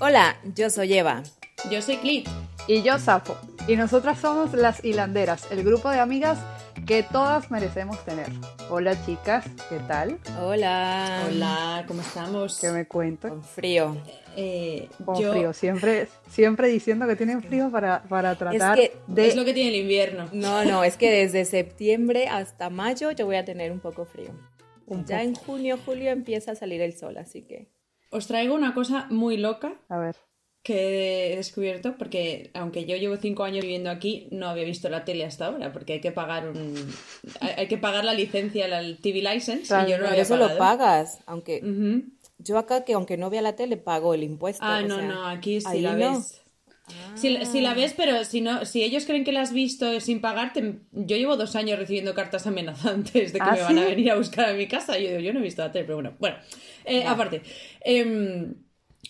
Hola, yo soy Eva. Yo soy Clit. Y yo Safo. Y nosotras somos las hilanderas, el grupo de amigas que todas merecemos tener. Hola chicas, ¿qué tal? Hola. Hola, ¿cómo estamos? ¿Qué me cuentan? Con frío. Eh, Con yo- frío, siempre, siempre diciendo que tienen frío para, para tratar que de... Es lo que tiene el invierno. No, no, es que desde septiembre hasta mayo yo voy a tener un poco frío. Un ya poco. en junio, julio empieza a salir el sol, así que... Os traigo una cosa muy loca A ver, que he descubierto, porque aunque yo llevo cinco años viviendo aquí, no había visto la tele hasta ahora, porque hay que pagar un... hay que pagar la licencia, la TV license, Claro, y yo no había eso pagado. lo pagas, aunque yo acá que aunque no vea la tele pago el impuesto. Ah, no, sea, no, aquí sí la no. ves. Si, la- si la ves, pero si no, si ellos creen que la has visto sin pagarte, yo llevo dos años recibiendo cartas amenazantes de que ¿Ah, me van a venir a buscar a mi casa. Yo yo no he visto la tele, pero bueno. Bueno, eh, aparte, em,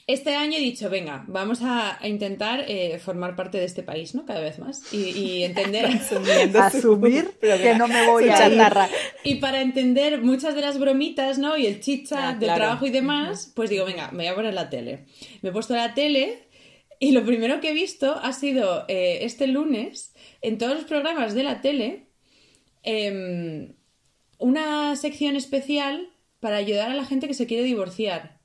este año he dicho, venga, vamos a, a intentar eh, formar parte de este país, ¿no? Cada vez más. Y, y entender. Su- asumir programa- que no me voy a chatarra. Y para entender muchas de las bromitas, ¿no? Y el chit chat Ah, del claro. trabajo y demás, pues digo, venga, me voy a poner la tele. Me he puesto la tele y lo primero que he visto ha sido eh, este lunes, en todos los programas de la tele, em, una sección especial para ayudar a la gente que se quiere divorciar.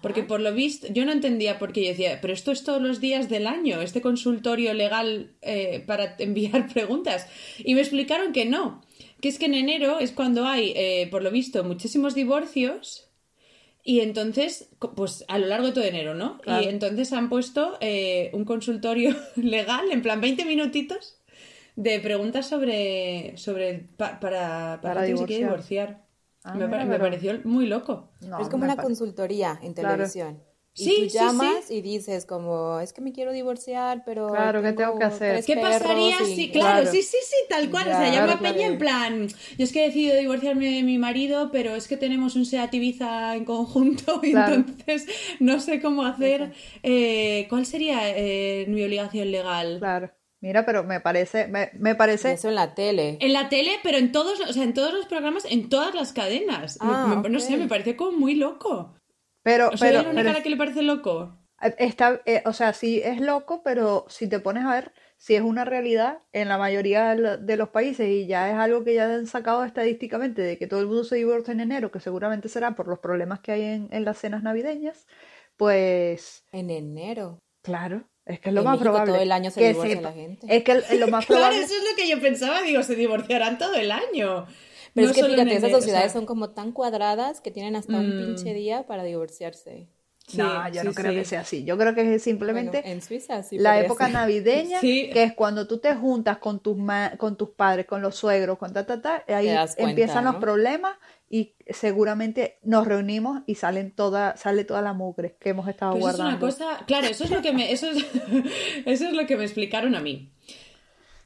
Porque por lo visto, yo no entendía por qué yo decía, pero esto es todos los días del año, este consultorio legal eh, para enviar preguntas. Y me explicaron que no, que es que en enero es cuando hay, eh, por lo visto, muchísimos divorcios. Y entonces, pues a lo largo de todo enero, ¿no? Claro. Y entonces han puesto eh, un consultorio legal, en plan 20 minutitos, de preguntas sobre, sobre pa- para, para, Para gente que se quiere divorciar. Ah, me, pareció muy loco. No, es como me una consultoría en Claro. televisión. Y Sí, tú sí, sí. llamas y dices como, es que me quiero divorciar, pero Claro, ¿qué tengo que hacer? ¿Qué pasaría y- si, claro, Claro. sí, sí, sí, tal cual, o sea, Ya, llama claro, a Peña claro. en plan, yo es que he decidido divorciarme de mi marido, pero es que tenemos un Seat Ibiza en conjunto, y entonces no sé cómo hacer, eh, ¿cuál sería eh, mi obligación legal? Claro. Mira, pero me parece, me, parece... eso en la tele. En la tele, pero en todos, o sea, en todos los programas, en todas las cadenas. Ah, me- No sé, me pareció como muy loco. Pero, ¿O soy pero, la única pero a la que le parece loco? Está, eh, o sea, sí es loco, pero si te pones a ver, si es una realidad en la mayoría de los países y ya es algo que ya han sacado estadísticamente de que todo el mundo se divorcia en enero, que seguramente será por los problemas que hay en, en las cenas navideñas, pues En enero. claro, es que es lo En más México probable. todo el año se que divorcia sepa- la gente. Es que el- lo más Claro, probable. eso es lo que yo pensaba, digo, se divorciarán todo el año. Pero No es que fíjate, esas enero, o sociedades sea, son como tan cuadradas que tienen hasta un Mm. pinche día para divorciarse. Sí, no, yo sí, no creo sí. que sea así. Yo creo que es simplemente Bueno, en Suiza la época ser. navideña, que es cuando tú te juntas con tus ma- con tus padres, con los suegros, con ta ta ta, ahí cuenta, empiezan los problemas y seguramente nos reunimos y salen toda sale toda la mugre que hemos estado eso es una guardando. cosa, claro, eso es lo que me, eso es, eso es lo que me explicaron a mí.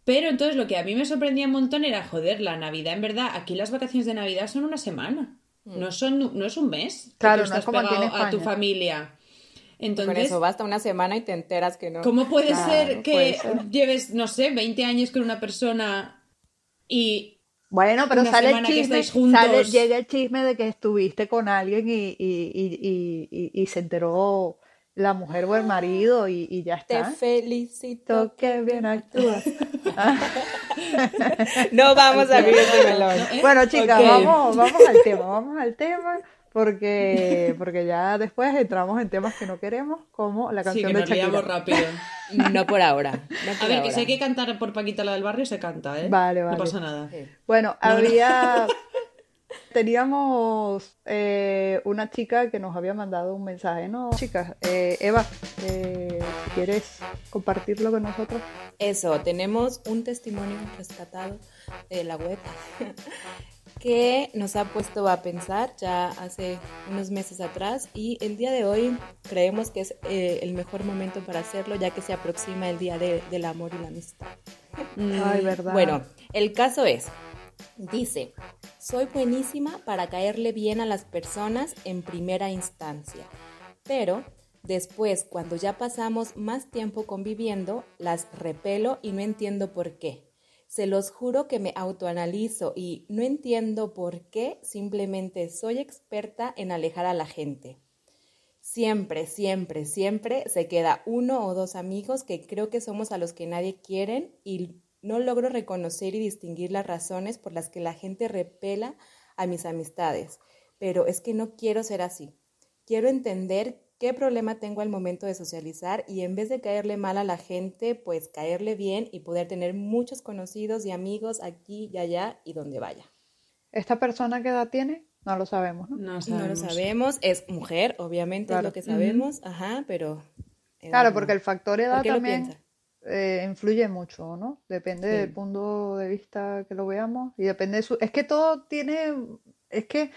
Pero entonces lo que a mí me sorprendía un montón era, joder, la Navidad, en verdad, aquí las vacaciones de Navidad son una semana. No son, no es un mes. que Claro, tú no es estás como aquí en pegado a tu familia. Con Entonces, eso basta una semana y te enteras que no. ¿cómo puede Claro, ser que puede ser. lleves, no sé, 20 años con una persona y Bueno, pero una sale el que chisme, sale, llega el chisme de que estuviste con alguien y, y, y, y, y- y se enteró la mujer o el marido y, y ya Te está. felicito. Qué bien actúas. No vamos a abrir ese melón. ¿eh? Bueno, chicas, vamos, vamos al tema, vamos al tema, porque, porque ya después entramos en temas que no queremos, como la sí, canción que de Shakira. rápido. No por ahora. no A ver, que si hay que cantar por Paquita la del barrio, se canta, ¿eh? Vale, No vale. pasa nada. Sí. Bueno, había, teníamos eh, una chica que nos había mandado un mensaje, ¿no? Chicas, eh, Eva, eh, ¿quieres compartirlo con nosotros? Eso, tenemos un testimonio rescatado de la web que nos ha puesto a pensar ya hace unos meses atrás y el día de hoy creemos que es eh, el mejor momento para hacerlo ya que se aproxima el día de- del amor y la amistad. Ay, verdad. Bueno, el caso es, dice, soy buenísima para caerle bien a las personas en primera instancia, pero después, cuando ya pasamos más tiempo conviviendo, las repelo y no entiendo por qué. Se los juro que me autoanalizo y no entiendo por qué, simplemente soy experta en alejar a la gente. Siempre, siempre, siempre se queda uno o dos amigos que creo que somos a los que nadie quieren y no logro reconocer y distinguir las razones por las que la gente repela a mis amistades. Pero es que no quiero ser así. Quiero entender qué problema tengo al momento de socializar y en vez de caerle mal a la gente, pues caerle bien y poder tener muchos conocidos y amigos aquí y allá y donde vaya. ¿Esta persona qué edad tiene? No lo sabemos, ¿no? No, lo sabemos. Es mujer, obviamente, es lo que sabemos. Ajá, pero... Claro, porque el factor edad también eh, influye mucho, ¿no? Depende del punto de vista que lo veamos y depende de su... Es que todo tiene... Es que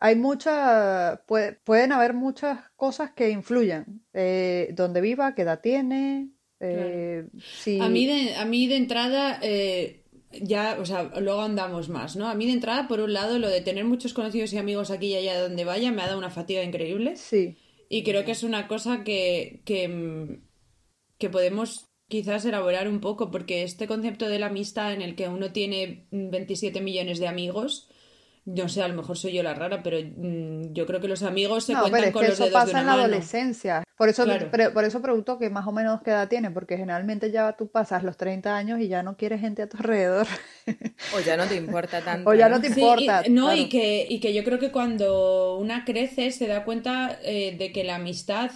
hay muchas, pueden haber muchas cosas que influyen. Eh, dónde viva, qué edad tiene. Eh, a, mí de, a mí de entrada, eh, ya, o sea, luego andamos más, ¿no? A mí de entrada, por un lado, lo de tener muchos conocidos y amigos aquí y allá donde vaya me ha dado una fatiga increíble. Sí. Y creo que es una cosa que, que, que podemos quizás elaborar un poco, porque este concepto de la amistad en el que uno tiene 27 millones de amigos no sé, a lo mejor soy yo la rara, pero mm, yo creo que los amigos se cuentan es con que los eso pasa en la adolescencia. Por eso, por eso pregunto que más o menos qué edad tienes, porque generalmente ya tú pasas los 30 años y ya no quieres gente a tu alrededor. O ya no te importa tanto. o ya no te importa. no, y, que, y que yo creo que cuando una crece se da cuenta eh, de que la amistad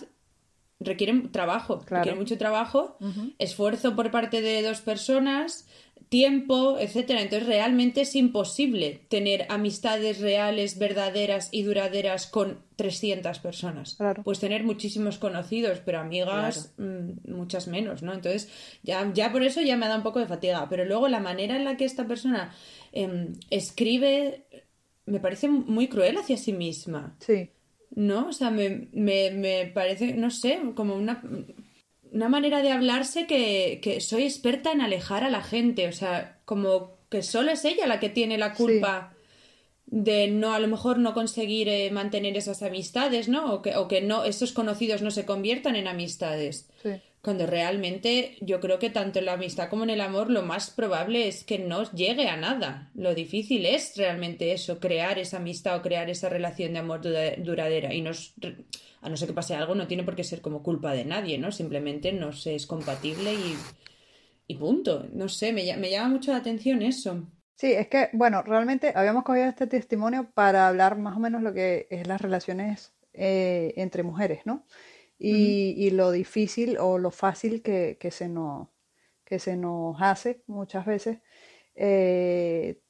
requiere trabajo, requiere mucho trabajo, esfuerzo por parte de dos personas tiempo, etcétera. Entonces realmente es imposible tener amistades reales, verdaderas y duraderas con 300 personas. Pues tener muchísimos conocidos, pero amigas mm, muchas menos, ¿no? Entonces ya, ya por eso ya me da un poco de fatiga. Pero luego la manera en la que esta persona em, escribe me parece muy cruel hacia sí misma. Sí. ¿No? O sea, me, me, me parece, no sé, como una una manera de hablarse que, que, soy experta en alejar a la gente, o sea, como que solo es ella la que tiene la culpa de no, a lo mejor no conseguir eh, mantener esas amistades, ¿no? O que, o que no, esos conocidos no se conviertan en amistades. Sí. Cuando realmente yo creo que tanto en la amistad como en el amor lo más probable es que no llegue a nada. Lo difícil es realmente eso, crear esa amistad o crear esa relación de amor duradera. Y nos, a no ser que pase algo, no tiene por qué ser como culpa de nadie, ¿no? Simplemente no es compatible y, y punto. No sé, me, me llama mucho la atención eso. Sí, es que, bueno, realmente habíamos cogido este testimonio para hablar más o menos lo que es las relaciones eh, entre mujeres, ¿no? Y, lo difícil o lo fácil que, se, nos, que se nos hace muchas veces eh,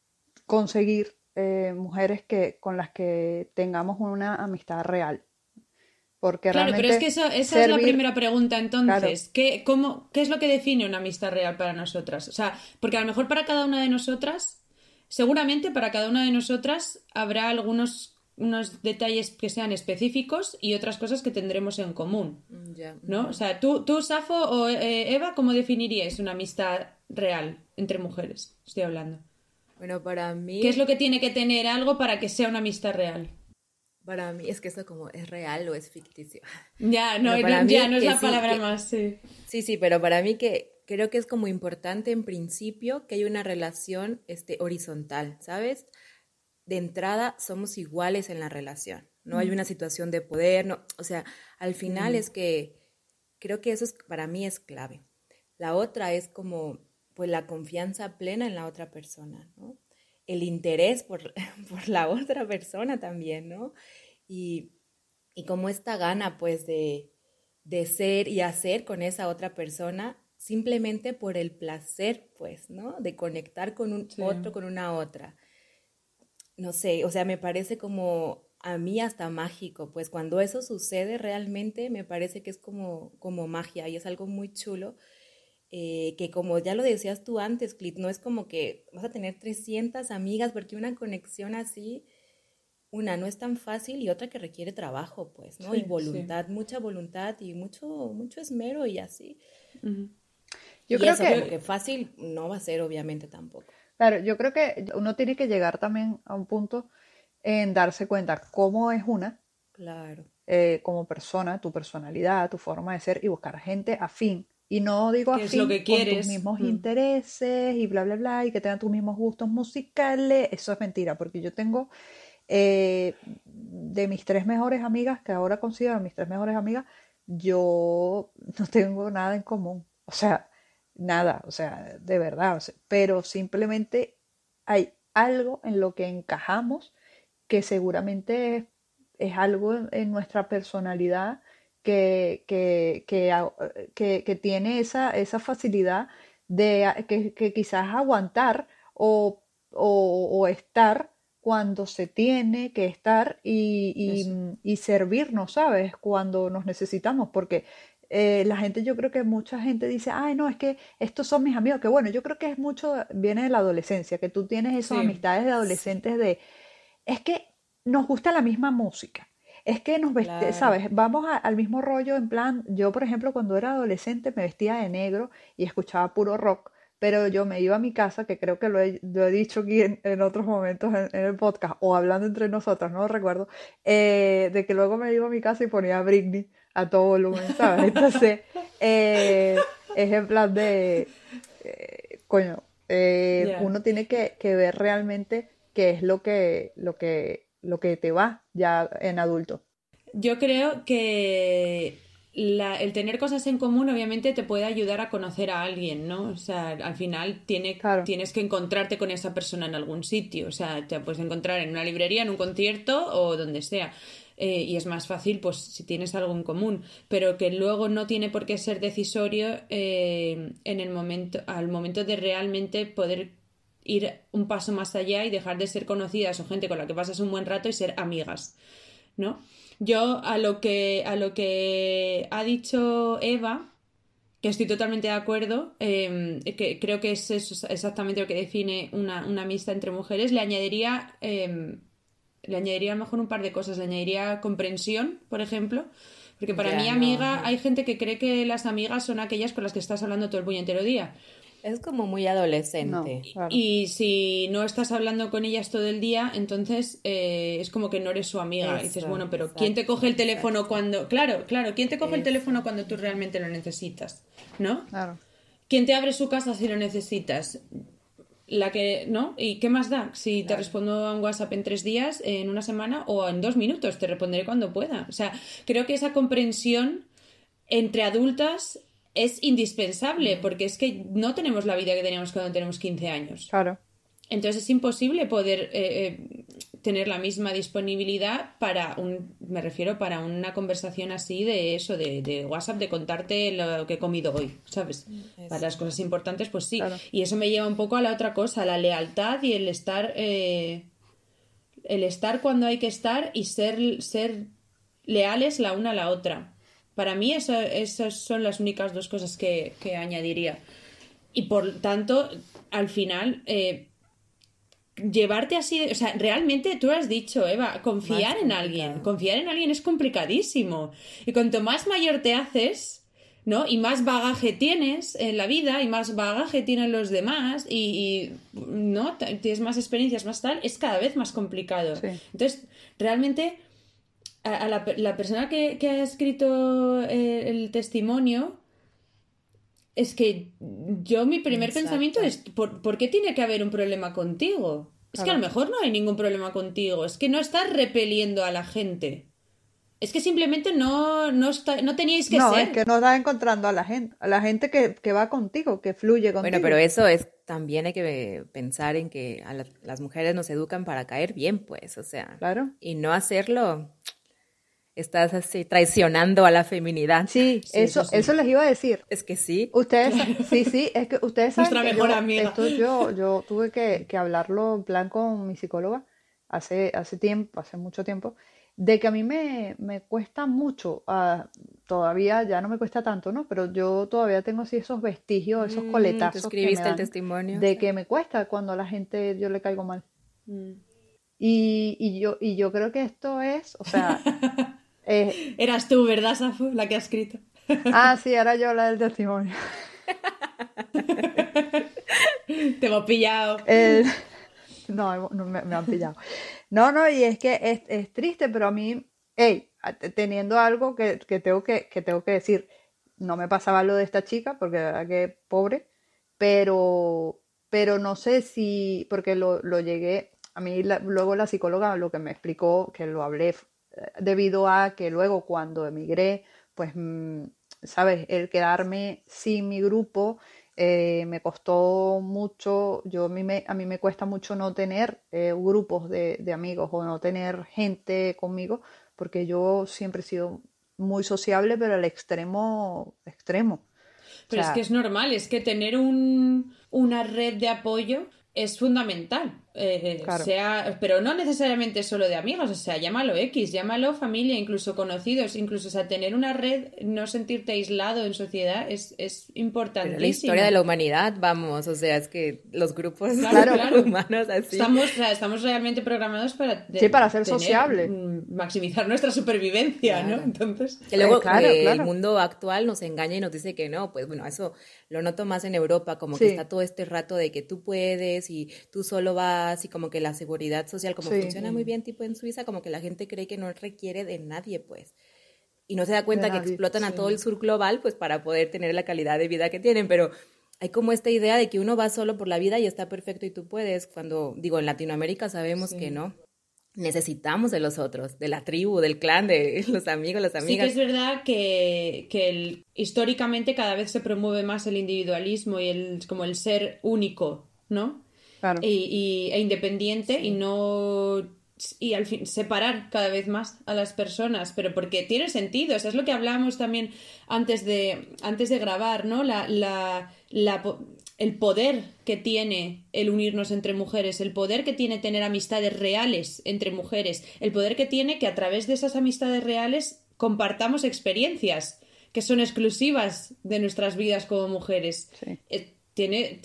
conseguir eh, mujeres que, con las que tengamos una amistad real. Porque claro, pero es que esa es la primera pregunta entonces. ¿Qué, cómo, ¿Qué es lo que define una amistad real para nosotras? O sea, porque a lo mejor para cada una de nosotras, seguramente para cada una de nosotras habrá algunos unos detalles que sean específicos y otras cosas que tendremos en común. ¿No? O sea, tú, tú Safo o eh, Eva, ¿cómo definiríais una amistad real entre mujeres? Estoy hablando. Bueno, para mí. ¿Qué es lo que tiene que tener algo para que sea una amistad real? Para mí es que eso como es real o es ficticio. Ya, no, ya no es la palabra más, sí. Sí, sí, pero para mí que creo que es como importante en principio que hay una relación este, horizontal, ¿sabes? De entrada somos iguales en la relación. No hay una situación de poder, no, o sea, al final es que creo que eso es, para mí es clave. La otra es como pues la confianza plena en la otra persona, ¿no? El interés por, por la otra persona también, ¿no? Y, y como esta gana pues de, de ser y hacer con esa otra persona simplemente por el placer, pues, ¿no? De conectar con un otro, con una otra no sé, o sea, me parece como a mí hasta mágico, pues cuando eso sucede realmente me parece que es como, como magia y es algo muy chulo. Eh, que como ya lo decías tú antes, Clit, no es como que vas a tener 300 amigas, porque una conexión así, una no es tan fácil y otra que requiere trabajo, pues, ¿no? y voluntad, mucha voluntad y mucho, mucho esmero y así. Yo creo que... que fácil no va a ser, obviamente, tampoco. Claro, yo creo que uno tiene que llegar también a un punto en darse cuenta cómo es una, claro. Eh, como persona, tu personalidad, tu forma de ser y buscar gente afín Y no digo ¿Qué es afín lo que con tus mismos Mm. intereses y bla, bla, bla, y que tengan tus mismos gustos musicales. Eso es mentira, porque yo tengo eh, de mis tres mejores amigas, que ahora considero mis tres mejores amigas, yo no tengo nada en común. O sea, nada, o sea, de verdad. o sea, pero simplemente hay algo en lo que encajamos que seguramente es, es algo en, en nuestra personalidad que, que, que, que- tiene esa, esa facilidad de que, que quizás aguantar o, o- o estar cuando se tiene que estar y, y- y servirnos, ¿sabes? Cuando nos necesitamos, porque eh, la gente, yo creo que mucha gente dice, ay, no, es que estos son mis amigos, que bueno, yo creo que es mucho, viene de la adolescencia, que tú tienes esas Sí. amistades de adolescentes de, es que nos gusta la misma música. Es que nos veste, Claro. ¿sabes? Vamos a- al mismo rollo, en plan, yo por ejemplo cuando era adolescente me vestía de negro y escuchaba puro rock, pero yo me iba a mi casa, que creo que lo he, lo he dicho aquí en, en otros momentos en, en el podcast o hablando entre nosotras, no lo recuerdo, eh, de que luego me iba a mi casa y ponía Britney a todo volumen, ¿sabes? Entonces, eh, es en plan de, eh, coño, eh, uno tiene que, que ver realmente qué es lo que, lo que, lo que te va ya en adulto. Yo creo que la- el tener cosas en común obviamente te puede ayudar a conocer a alguien, ¿no? O sea, al final tiene, Claro. tienes que encontrarte con esa persona en algún sitio. O sea, te puedes encontrar en una librería, en un concierto o donde sea. Eh, y es más fácil, pues, si tienes algo en común. Pero que luego no tiene por qué ser decisorio eh, en el momento, al momento de realmente poder ir un paso más allá y dejar de ser conocidas o gente con la que pasas un buen rato y ser amigas. ¿no? Yo a lo que, a lo que ha dicho Eva, que estoy totalmente de acuerdo, eh, que creo que es eso exactamente lo que define una, una amistad entre mujeres, le añadiría, le añadiría a lo mejor un par de cosas, le añadiría comprensión, por ejemplo, porque para Ya, mí no, amiga, no. hay gente que cree que las amigas son aquellas con las que estás hablando todo el puñetero día. Es como muy adolescente. No. Claro. Y si no estás hablando con ellas todo el día, entonces eh, es como que no eres su amiga. y dices, bueno, pero exacto, ¿quién te coge el teléfono cuando... Claro, claro, ¿quién te coge el teléfono cuando tú realmente lo necesitas? ¿No? Claro. ¿Quién te abre su casa si lo necesitas? La que, ¿no? ¿Y qué más da? Si te respondo a un WhatsApp en tres días, en una semana o en dos minutos, te responderé cuando pueda. O sea, creo que esa comprensión entre adultas es indispensable, porque es que no tenemos la vida que teníamos cuando tenemos 15 años. Claro. Entonces es imposible poder eh, eh, tener la misma disponibilidad para un, me refiero, para una conversación así de eso, de, de WhatsApp, de contarte lo que he comido hoy, ¿sabes? Para las cosas importantes, pues sí. Claro. Y eso me lleva un poco a la otra cosa, la lealtad y el estar, eh, el estar cuando hay que estar y ser, ser leales la una a la otra. Para mí eso- esas son las únicas dos cosas que, que añadiría. Y por tanto, al final, eh, llevarte así, o sea, realmente tú has dicho, Eva, confiar en alguien, confiar en alguien es complicadísimo. Y cuanto más mayor te haces, ¿no? Y más bagaje tienes en la vida y más bagaje tienen los demás y, y, ¿no? Tienes más experiencias, más tal, es cada vez más complicado. Sí. Entonces, realmente, a, a la, la persona que, que ha escrito eh, el testimonio, es que yo mi primer Exacto. pensamiento es, ¿por, por qué tiene que haber un problema contigo? Es que a lo mejor no hay ningún problema contigo, es que no estás repeliendo a la gente. Es que simplemente no, no, está- no teníais que no, ser. es que no estás encontrando a la gente, a la gente que, que va contigo, que fluye contigo. Bueno, pero eso es también hay que pensar en que a la- las mujeres nos educan para caer bien, pues, o sea, Claro. y no hacerlo, estás así traicionando a la feminidad. Sí, Sí, eso, eso sí. eso les iba a decir. Es que sí. Ustedes, sí, sí, es que ustedes saben Nuestra que mejor yo, amiga. esto yo, yo tuve que, que hablarlo en plan con mi psicóloga hace, hace tiempo, hace mucho tiempo, de que a mí me, me cuesta mucho, ah, todavía ya no me cuesta tanto, ¿no? Pero yo todavía tengo así esos vestigios, esos Mm, coletazos ¿tú que me escribiste el dan testimonio? de que me cuesta cuando a la gente yo le caigo mal. Mm. Y, y yo, y yo creo que esto es, o sea, eh, Eras tú, ¿verdad, Safo? La que ha escrito. ah, sí, era yo la del testimonio. Te hemos pillado. El- No, no, me, me han pillado. No, no, y es que es, es triste, pero a mí, hey, teniendo algo que, que tengo que, que tengo que decir, no me pasaba lo de esta chica, porque la verdad que pobre, pero, pero no sé si, porque lo, lo llegué, a mí luego la psicóloga lo que me explicó, que lo hablé debido a que luego cuando emigré, pues, mm, sabes, el quedarme sin mi grupo eh, me costó mucho, yo a mí me, a mí me cuesta mucho no tener eh, grupos de, de, amigos o no tener gente conmigo, porque yo siempre he sido muy sociable, pero al extremo, extremo. Pero es que es normal, es que tener un, una red de apoyo es fundamental. Eh, sea, pero no necesariamente solo de amigos, o sea, llámalo X, llámalo familia, incluso conocidos, incluso, o sea, tener una red, no sentirte aislado en sociedad es, es importantísimo. la historia de la humanidad, vamos, o sea, es que los grupos humanos así. Estamos, estamos realmente programados para, sí, para ser sociable. Mm, maximizar nuestra supervivencia, ¿no? Entonces, que luego el mundo actual nos engaña y nos dice que no, pues bueno, eso lo noto más en Europa, como que está todo este rato de que tú puedes y tú solo vas y como que la seguridad social, como funciona muy bien tipo en Suiza, como que la gente cree que no requiere de nadie, pues. Y no se da cuenta que explotan a todo el sur global, pues para poder tener la calidad de vida que tienen, pero hay como esta idea de que uno va solo por la vida y está perfecto y tú puedes, cuando digo, en Latinoamérica sabemos que no. Necesitamos de los otros, de la tribu, del clan, de los amigos, las amigas. Sí que es verdad que, que históricamente cada vez se promueve más el individualismo y el, como el ser único, ¿no? Y, e independiente y no y al fin separar cada vez más a las personas, pero porque tiene sentido, eso es lo que hablábamos también antes de, antes de grabar, ¿no? La, la, la, el poder que tiene el unirnos entre mujeres, el poder que tiene tener amistades reales entre mujeres, el poder que tiene que a través de esas amistades reales compartamos experiencias que son exclusivas de nuestras vidas como mujeres. Eh, tiene,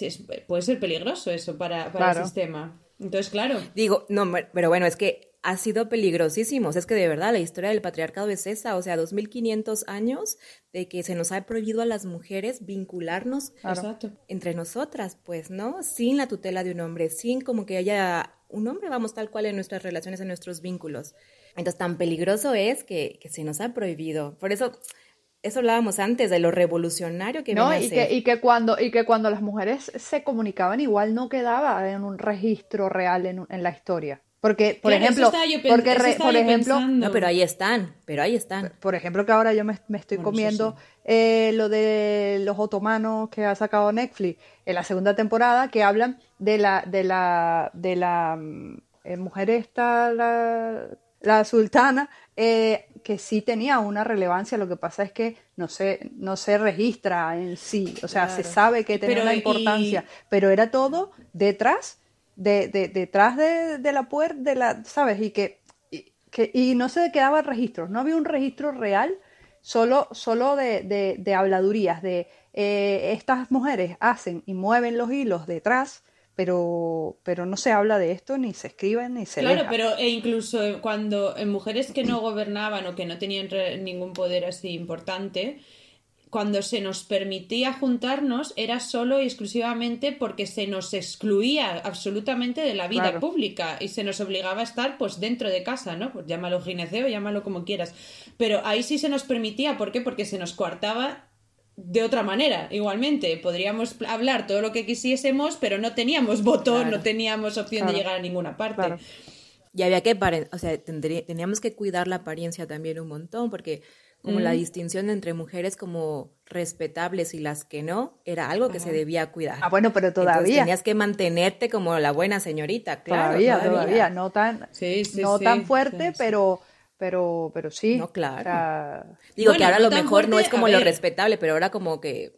puede ser peligroso eso para, el sistema. Entonces, claro. Digo, no, pero bueno, es que ha sido peligrosísimo. es que de verdad la historia del patriarcado es esa, o sea, 2500 años de que se nos ha prohibido a las mujeres vincularnos entre nosotras, pues, ¿no? Sin la tutela de un hombre, sin como que haya un hombre, vamos, tal cual en nuestras relaciones, en nuestros vínculos. Entonces, tan peligroso es que, que se nos ha prohibido. Por eso, eso hablábamos antes de lo revolucionario que no y que y que cuando y que cuando las mujeres se comunicaban igual no quedaba en un registro real en, en la historia. Porque por ejemplo porque por ejemplo no pero ahí están pero ahí están. Por ejemplo que ahora yo me, estoy comiendo eh, lo de los otomanos que ha sacado Netflix en la segunda temporada que hablan de la de la de la mm, eh, mujer esta la, la sultana eh, que sí tenía una relevancia, lo que pasa es que no se, no se registra en sí, o sea, se sabe que tenía una importancia, pero era todo detrás, de, de detrás de, de, la puerta, de la, ¿sabes? Y que, y, que, y no se quedaba registro, no había un registro real, solo, solo de, de habladurías, de eh, estas mujeres hacen y mueven los hilos detrás pero, pero no se habla de esto, ni se escribe, ni se Claro, pero e incluso cuando en mujeres que no gobernaban o que no tenían ningún poder así importante, cuando se nos permitía juntarnos era solo y exclusivamente porque se nos excluía absolutamente de la vida pública y se nos obligaba a estar pues dentro de casa, ¿no? Pues llámalo gineceo, llámalo como quieras. Pero ahí sí se nos permitía, ¿por qué? Porque se nos coartaba de otra manera, igualmente. Podríamos hablar todo lo que quisiésemos, pero no teníamos voto, no teníamos opción de llegar a ninguna parte. Y había que, o sea, teníamos que cuidar la apariencia también un montón, porque como la distinción entre mujeres como respetables y las que no, era algo que se debía cuidar. Ah, bueno, pero todavía. tenías que mantenerte como la buena señorita, claro. Todavía, todavía, no tan, no tan fuerte, pero pero, pero sí. No, claro. Digo que ahora lo mejor no es como lo respetable, pero ahora como que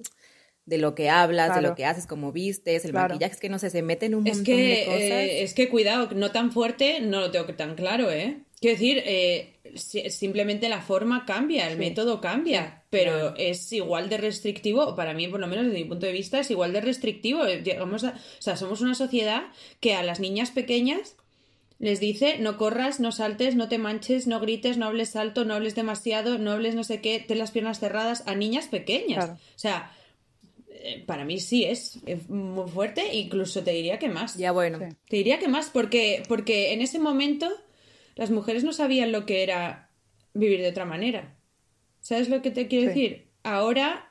de lo que hablas, de lo que haces, como vistes, el maquillaje, es que no sé, se mete en un montón de cosas. Eh, es que cuidado, no tan fuerte, no lo tengo tan claro, ¿eh? Quiero decir, eh, simplemente la forma cambia, el método cambia, pero es igual de restrictivo, para mí por lo menos desde mi punto de vista es igual de restrictivo. Llegamos a, o sea, somos una sociedad que a las niñas pequeñas les dice no corras, no saltes, no te manches, no grites, no hables alto, no hables demasiado, no hables no sé qué, ten las piernas cerradas a niñas pequeñas. O sea, eh, para mí sí es, muy fuerte, incluso te diría que más. Ya bueno. Te diría que más, porque, porque en ese momento las mujeres no sabían lo que era vivir de otra manera. ¿Sabes lo que te quiero decir? ahora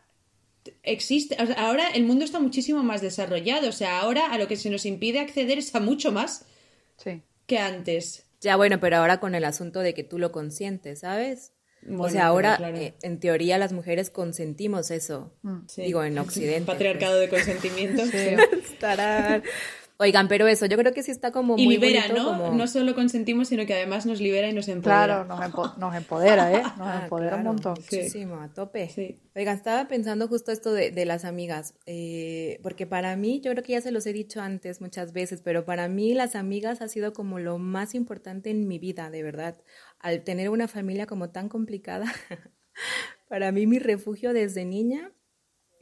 existe, ahora el mundo está muchísimo más desarrollado, o sea, ahora a lo que se nos impide acceder es a mucho más Sí. Que antes. Ya bueno, pero ahora con el asunto de que tú lo consientes, ¿sabes? Bueno, o sea, ahora, claro, eh, en teoría, las mujeres consentimos eso. Sí. Digo, en Occidente. pues. Patriarcado de consentimiento. Tarán. Oigan, pero eso, yo creo que sí está como Y muy libera, bonito, ¿no? como- No solo consentimos, sino que además nos libera y nos empodera. Claro, nos, empo- nos empodera, ¿eh? Nos Ah, empodera un claro, montón. Muchísimo, a tope. Sí. Oigan, estaba pensando justo esto de, de las amigas, eh, porque para mí, yo creo que ya se los he dicho antes muchas veces, pero para mí las amigas ha sido como lo más importante en mi vida, de verdad. Al tener una familia como tan complicada, para mí mi refugio desde niña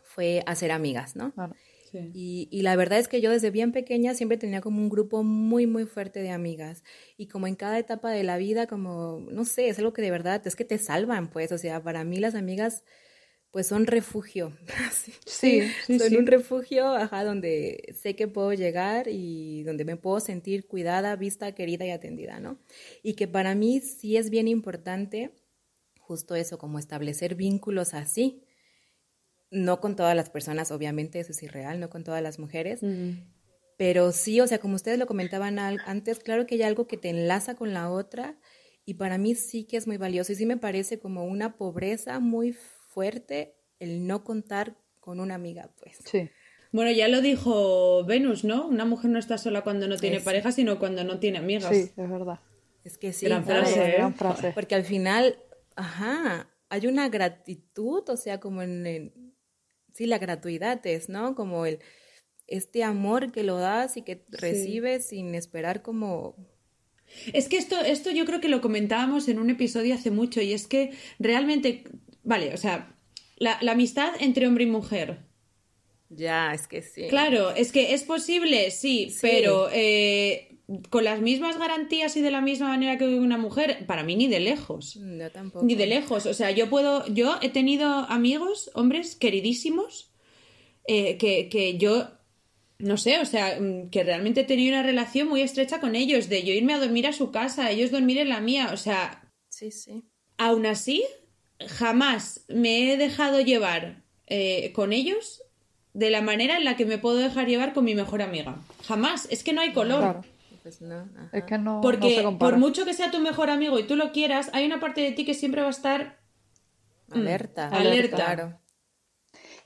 fue hacer amigas, ¿no? Claro. Sí. Y, y la verdad es que yo desde bien pequeña siempre tenía como un grupo muy, muy fuerte de amigas. Y como en cada etapa de la vida, como, no sé, es algo que de verdad es que te salvan, pues. O sea, para mí las amigas, pues son refugio. Así. Sí, sí, son sí. un refugio, ajá, donde sé que puedo llegar y donde me puedo sentir cuidada, vista, querida y atendida, ¿no? Y que para mí sí es bien importante justo eso, como establecer vínculos así. No con todas las personas, obviamente, eso es irreal, no con todas las mujeres, pero sí, o sea, como ustedes lo comentaban al- antes, claro que hay algo que te enlaza con la otra y para mí sí que es muy valioso y sí me parece como una pobreza muy fuerte el no contar con una amiga, pues. Sí. Bueno, ya lo dijo Venus, ¿no? Una mujer no está sola cuando no tiene Eso. pareja, sino cuando no tiene amigas. Sí, es verdad. Es que sí, Gran frase, ¿eh? Gran frase. Porque al final, ajá, hay una gratitud, o sea, como en, en- sí, la gratuidad es, ¿no? Como el, este amor que lo das y que recibes sin esperar como, Es que esto, esto yo creo que lo comentábamos en un episodio hace mucho y es que realmente, vale, o sea, la, la amistad entre hombre y mujer. ya, es que sí. Claro, es que es posible, sí, Sí. pero eh, con las mismas garantías y de la misma manera que una mujer, para mí ni de lejos. Yo tampoco. Ni de lejos. O sea, yo puedo. Yo he tenido amigos, hombres queridísimos, eh, que, que yo. No sé, o sea, mm, que realmente he tenido una relación muy estrecha con ellos, de yo irme a dormir a su casa, ellos dormir en la mía. O sea, Sí, sí. aún así, jamás me he dejado llevar eh, con ellos de la manera en la que me puedo dejar llevar con mi mejor amiga. Jamás. Es que no hay color. Claro. Pues no. ajá. Es que no, no Porque se compara. por mucho que sea tu mejor amigo y tú lo quieras, hay una parte de ti que siempre va a estar Alerta. Alerta. Claro.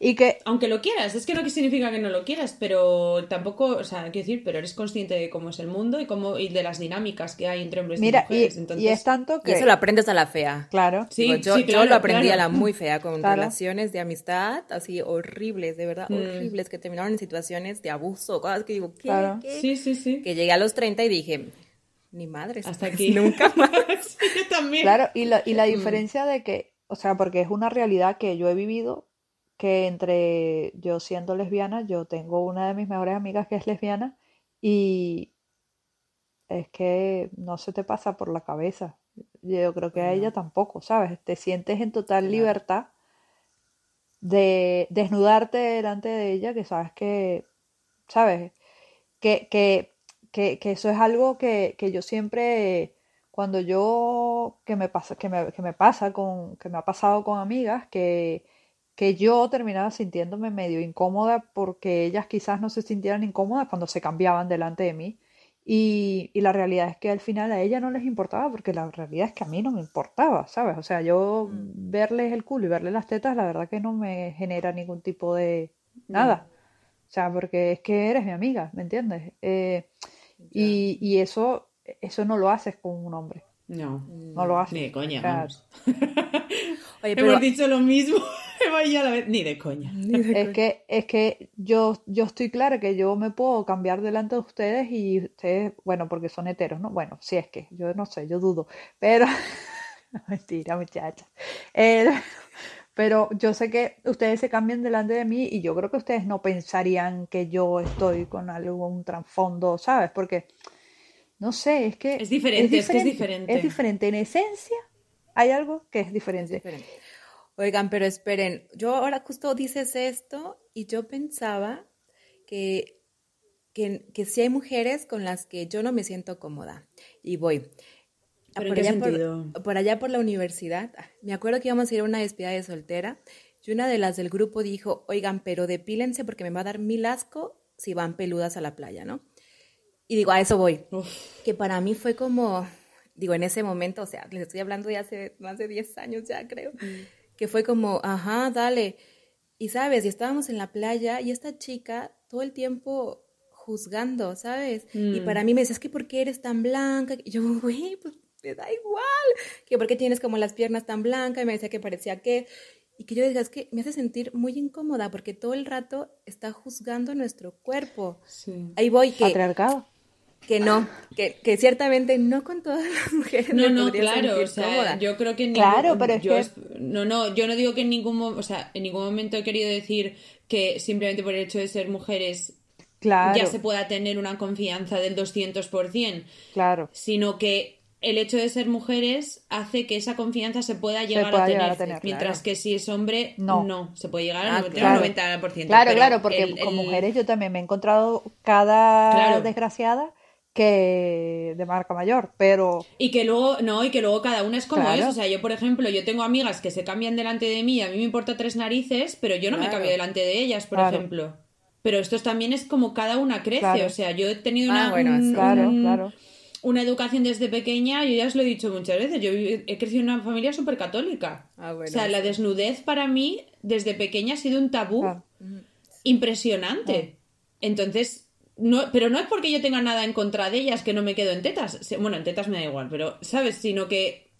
Y que Aunque lo quieras, es que no que significa que no lo quieras, pero tampoco, o sea, quiero decir, pero eres consciente de cómo es el mundo y cómo y de las dinámicas que hay entre hombres Mira, y y, mujeres. Entonces, y es tanto Y que. eso lo aprendes a la fea. Claro. Sí, Digo, yo, sí, yo lo aprendí claro. a la muy fea con Claro. relaciones de amistad así horribles, de verdad, Mm. horribles, que terminaron en situaciones de abuso, cosas que digo, ¿qué? Claro. ¿Qué? Sí, sí, sí. Que llegué a los 30 y dije, ni madres, Hasta pues, aquí. nunca más. Sí, yo también. Claro, y la, Mm. y la diferencia de que, o sea, porque es una realidad que yo he vivido, que entre yo siendo lesbiana, yo tengo una de mis mejores amigas que es lesbiana y es que no se te pasa por la cabeza. Yo creo que a ella tampoco, ¿sabes? Te sientes en total libertad de desnudarte delante de ella, que sabes que, ¿sabes? Que, que, que, que eso es algo que, que yo siempre, cuando yo, que me pasa, que me, que me pasa con, que me ha pasado con amigas, que, que yo terminaba sintiéndome medio incómoda porque ellas quizás no se sintieran incómodas cuando se cambiaban delante de mí. Y, y la realidad es que al final a ella no les importaba porque la realidad es que a mí no me importaba, ¿sabes? O sea, yo verles el culo y verles las tetas, la verdad que no me genera ningún tipo de nada. O sea, porque es que eres mi amiga, ¿me entiendes? Eh, y, y eso, eso no lo haces con un hombre, No, no lo haces. ni de coña, O sea, vamos. Oye, pero Hemos dicho lo mismo. Eva y yo a la vez, ni de coña. Es que, es que yo, yo estoy clara que yo me puedo cambiar delante de ustedes y ustedes, bueno, porque son heteros, ¿no? Bueno, si es que, yo no sé, yo dudo, pero, mentira, muchachas. Eh, pero yo sé que ustedes se cambian delante de mí y yo creo que ustedes no pensarían que yo estoy con algún trasfondo, ¿sabes? Porque, no sé, es que Es diferente, es que es diferente. Es diferente, en esencia hay algo que es diferente. Diferente. Oigan, pero esperen, yo ahora justo dices esto y yo pensaba que, que, que sí hay mujeres con las que yo no me siento cómoda. Y voy. ¿Pero en por, qué allá sentido? por allá por la universidad, ah, me acuerdo que íbamos a ir a una despedida de soltera Y una de las del grupo dijo, oigan, pero depílense porque me va a dar mil asco si van peludas a la playa, ¿no? Y digo, a eso voy. Que para mí fue como, digo, en ese momento, o sea, les estoy hablando de hace más de 10 años ya, creo, mm. Que fue como, ajá, dale. Y sabes, y estábamos en la playa y esta chica todo el tiempo juzgando, ¿sabes? Y mm. para mí me decía, es que ¿por qué eres tan blanca? Y yo, güey, pues me da igual. Que ¿por qué tienes como las piernas tan blancas? Y me decía que parecía que... Y que yo decía, es que me hace sentir muy incómoda porque todo el rato está juzgando nuestro cuerpo. Sí. Ahí voy. Que, Patriarcado que no, que, que, ciertamente no con todas las mujeres. No, no, claro, o sea, yo creo que en claro, pero es que... no, no, yo no digo que en ningún, o sea, en ningún momento he querido decir que simplemente por el hecho de ser mujeres claro. ya se pueda tener una confianza del 200%, claro, sino que el hecho de ser mujeres hace que esa confianza se pueda llegar, a, tener, mientras que si es hombre no, se puede llegar al ah, 90%. Claro, claro, porque con mujeres yo también me he encontrado cada desgraciada que de marca mayor, pero... Y que luego, no, y que luego cada una es como es, o sea, yo por ejemplo, yo tengo amigas que se cambian delante de mí, a mí me importa tres narices, pero yo no me cambio delante de ellas, por ejemplo. Pero esto también es como cada una crece, o sea, yo he tenido ah, una... una educación desde pequeña, yo ya os lo he dicho muchas veces, yo he crecido en una familia súper católica. Ah, o sea, la desnudez para mí desde pequeña ha sido un tabú impresionante. Entonces, no, pero no es porque yo tenga nada en contra de ellas que no me quedo en tetas. Bueno, en tetas me da igual, pero, ¿sabes? Sino que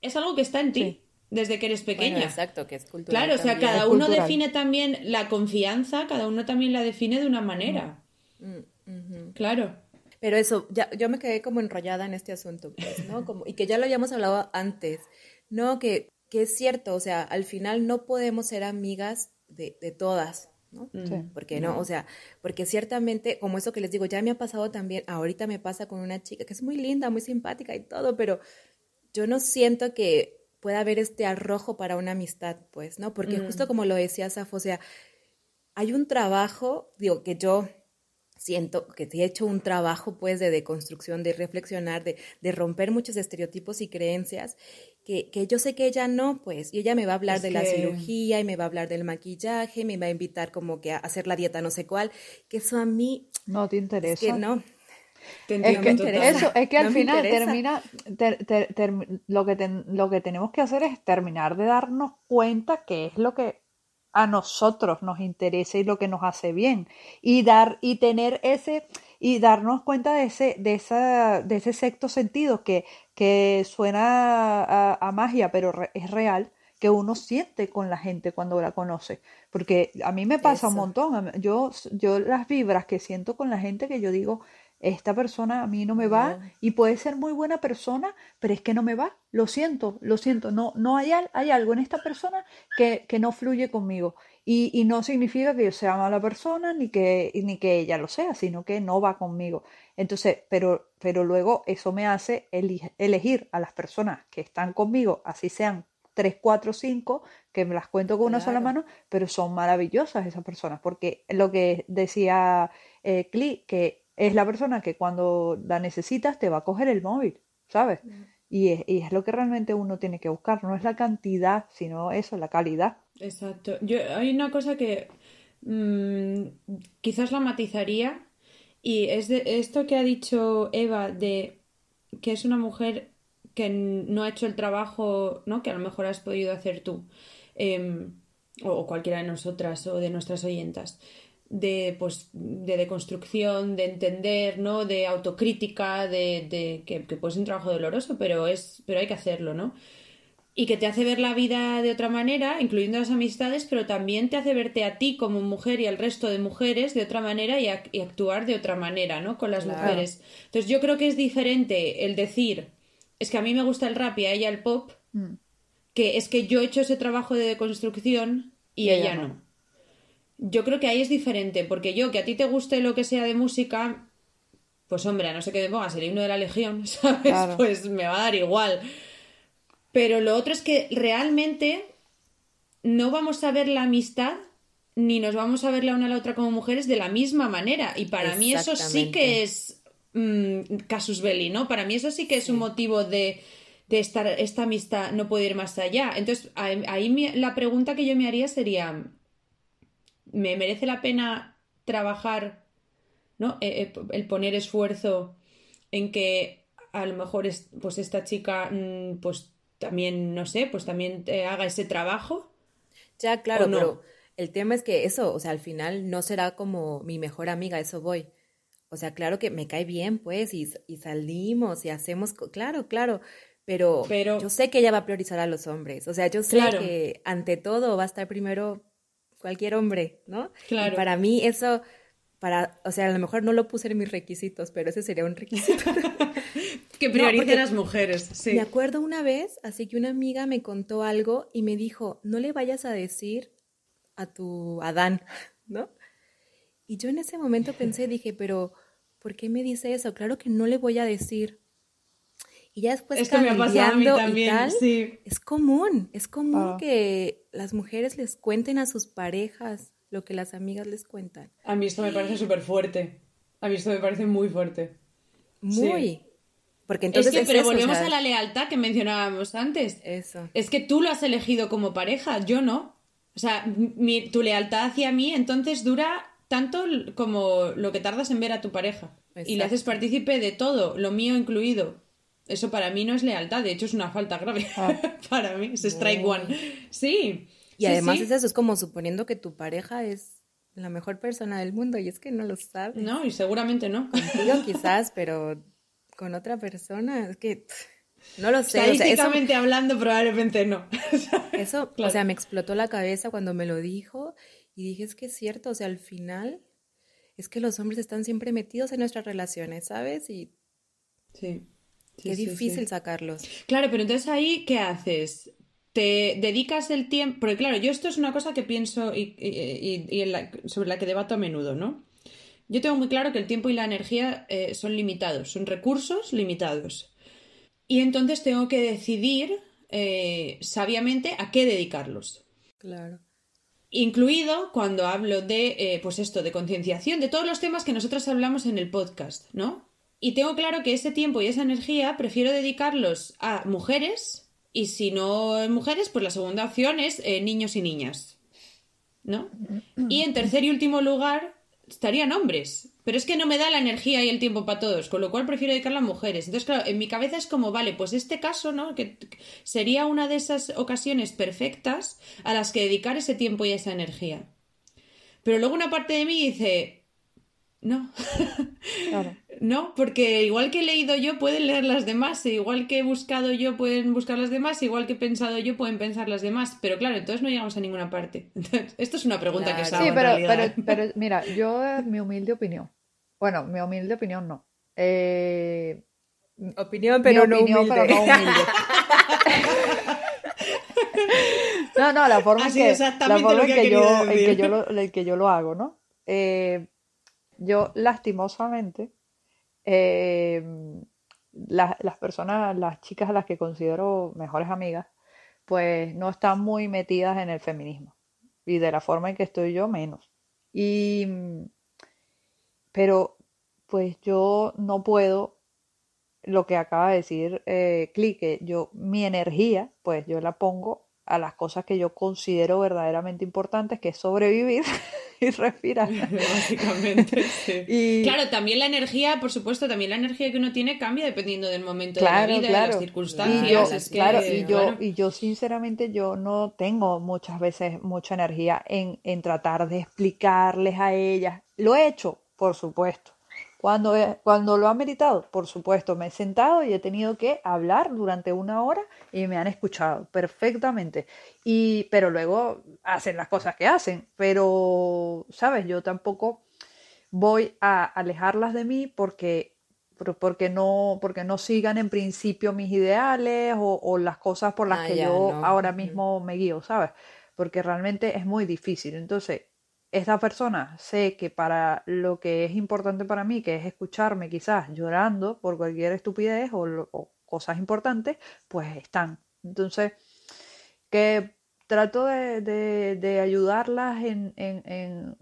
es algo que está en ti. Desde que eres pequeña. exacto, que es cultural. Claro, o sea, cada uno define también la confianza, cada uno también la define de una manera. Mm, claro. Pero eso, ya, yo me quedé como enrollada en este asunto, pues, ¿no? Como, y que ya lo habíamos hablado antes, ¿no? Que, que es cierto, o sea, al final no podemos ser amigas de, de todas, ¿no? Porque no, o sea, porque ciertamente, como eso que les digo, ya me ha pasado también, ahorita me pasa con una chica que es muy linda, muy simpática y todo, pero yo no siento que pueda haber este arrojo para una amistad, pues, ¿no? Porque justo como lo decía Safo, o sea, hay un trabajo, digo, que yo siento que he hecho un trabajo pues de deconstrucción, de reflexionar, de, de romper muchos estereotipos y creencias que, que, yo sé que ella no, pues, y ella me va a hablar de la cirugía y me va a hablar del maquillaje, me va a invitar como que a hacer la dieta no sé cuál, que eso a mí... No te interesa. Es que no. Es que, eso, es que al final termina, lo, que lo que tenemos que hacer es terminar de darnos cuenta que es lo que a nosotros nos interesa y lo que nos hace bien y dar y tener ese y darnos cuenta de ese de esa de ese sexto sentido que, que suena a, magia pero es real que uno siente con la gente cuando la conoce. Porque a mí me pasa un montón yo yo las vibras que siento con la gente que yo digo esta persona a mí no me va y puede ser muy buena persona, pero es que no me va, lo siento, lo siento, no, no hay, hay algo en esta persona que, que no fluye conmigo y, y, no significa que yo sea mala persona ni que, ni que ella lo sea, sino que no va conmigo. Entonces, pero, pero luego eso me hace elegir a las personas que están conmigo, así sean 3, 4, 5, que me las cuento con una sola mano, pero son maravillosas esas personas, porque lo que decía eh, Cli, que es la persona que cuando la necesitas te va a coger el móvil, ¿sabes? Mm. Y es, y es, lo que realmente uno tiene que buscar, no es la cantidad, sino eso, la calidad. Exacto. Yo, hay una cosa que mmm, quizás la matizaría y es de esto que ha dicho Eva de que es una mujer que no ha hecho el trabajo ¿no? que a lo mejor has podido hacer tú eh, o cualquiera de nosotras o de nuestras oyentas de, pues, de deconstrucción, de entender, ¿no? De autocrítica, de, de que, que, puede ser un trabajo doloroso, pero, es, pero hay que hacerlo, ¿no? Y que te hace ver la vida de otra manera, incluyendo las amistades, pero también te hace verte a ti como mujer y al resto de mujeres de otra manera y, actuar de otra manera, ¿no? Con las mujeres. Entonces yo creo que es diferente el decir, es que a mí me gusta el rap y a ella el pop, mm. que es que yo he hecho ese trabajo de deconstrucción y, ella, no yo creo que ahí es diferente, porque yo, que a ti te guste lo que sea de música, pues hombre, a no sé qué me pongas el himno de la Legión, ¿sabes? Pues me va a dar igual. Pero lo otro es que realmente no vamos a ver la amistad ni nos vamos a ver la una a la otra como mujeres de la misma manera. Y para mí eso sí que es mm, casus belli, ¿no? Para mí eso sí que es un motivo de de estar, esta amistad no puede ir más allá. Entonces, ahí, la pregunta que yo me haría sería, ¿me merece la pena trabajar, ¿no? Eh, eh, el poner esfuerzo en que a lo mejor es, pues esta chica mm, pues también, no sé, pues también haga ese trabajo. Ya, claro, pero el tema es que eso, o sea, al final no será como mi mejor amiga, eso voy. O sea, claro que me cae bien, pues, y, y salimos y hacemos, claro, claro, pero, pero, yo sé que ella va a priorizar a los hombres. O sea, yo sé que ante todo va a estar primero cualquier hombre, ¿no? Claro. Y para mí eso, para, o sea, a lo mejor no lo puse en mis requisitos, pero ese sería un requisito. que priorice a las mujeres, sí. Me acuerdo una vez, así que una amiga me contó algo y me dijo, no le vayas a decir a tu Adán, ¿no? Y yo en ese momento pensé, dije, pero ¿por qué me dice eso? Claro que no le voy a decir. Y ya después Esto me ha pasado a mí también, sí. Es común, es común ah. que las mujeres les cuenten a sus parejas lo que las amigas les cuentan. A mí esto me parece súper fuerte. A mí esto me parece muy fuerte. Muy. Porque entonces es que, pero volvemos a la lealtad que mencionábamos antes. Eso. Es que tú lo has elegido como pareja, yo no. O sea, tu lealtad hacia mí entonces dura tanto como lo que tardas en ver a tu pareja. Y le haces partícipe de todo, lo mío incluido. Eso para mí no es lealtad, de hecho es una falta grave. Ah. para mí, es strike one. Sí. Y además es eso, es como suponiendo que tu pareja es la mejor persona del mundo y es que no lo sabes. No, y seguramente no. Contigo quizás, pero con otra persona, es que no lo sé. Estadísticamente hablando, probablemente no. eso, o sea, me explotó la cabeza cuando me lo dijo y dije, es que es cierto, o sea, al final es que los hombres están siempre metidos en nuestras relaciones, ¿sabes? Y sí. qué difícil sacarlos. Claro, pero entonces ahí, ¿qué haces? te dedicas el tiempo, porque claro, yo esto es una cosa que pienso y, sobre la que debato a menudo, ¿no? Yo tengo muy claro que el tiempo y la energía eh, son limitados, son recursos limitados. Y entonces tengo que decidir eh, sabiamente a qué dedicarlos. Claro. Incluido cuando hablo de, eh, pues esto, de concienciación, de todos los temas que nosotros hablamos en el podcast, ¿no? Y tengo claro que ese tiempo y esa energía prefiero dedicarlos a mujeres y si no en mujeres, pues la segunda opción es eh, niños y niñas, ¿no? Y en tercer y último lugar, estarían hombres. Pero es que no me da la energía y el tiempo para todos, con lo cual prefiero dedicarla a mujeres. Entonces, claro, en mi cabeza es como, vale, pues este caso, ¿no? Que sería una de esas ocasiones perfectas a las que dedicar ese tiempo y esa energía. Pero luego una parte de mí dice, no. Claro. no, porque igual que he leído yo, pueden leer las demás, e igual que he buscado yo, pueden buscar las demás, igual que he pensado yo, pueden pensar las demás. Pero claro, entonces no llegamos a ninguna parte. esto es una pregunta que se Sí, pero, pero, pero, mira, yo, mi humilde opinión. Bueno, mi humilde opinión no. Eh, opinión, pero no humilde. Pero no humilde. no, no, la forma, que, la forma en, que yo, en, que yo lo, en que yo lo hago, ¿no? Eh, yo, lastimosamente, eh, las personas, las chicas a las que considero mejores amigas, pues no están muy metidas en el feminismo. Y de la forma en que estoy yo, menos. Y, pero, pues yo no puedo, lo que acaba de decir eh, Clique, yo, mi energía, pues yo la pongo a las cosas que yo considero verdaderamente importantes, que es sobrevivir y respirar. Básicamente, sí. Claro, también la energía, por supuesto, también la energía que uno tiene cambia dependiendo del momento de la vida, de las circunstancias. Y claro, y yo, y yo sinceramente yo no tengo muchas veces mucha energía en, en tratar de explicarles a ellas. Lo he hecho, por supuesto cuando, cuando lo ha meritado, por supuesto, me he sentado y he tenido que hablar durante una hora y me han escuchado perfectamente. Y, pero luego hacen las cosas que hacen. Pero, ¿sabes? Yo tampoco voy a alejarlas de mí porque, porque, no, porque no sigan en principio mis ideales o, las cosas por las ah, que yo ahora mismo me guío, ¿sabes? Porque realmente es muy difícil. Entonces, esta persona sé que para lo que es importante para mí, que es escucharme quizás llorando por cualquier estupidez o, cosas importantes, pues están. Entonces, que trato de, ayudarlas en, en,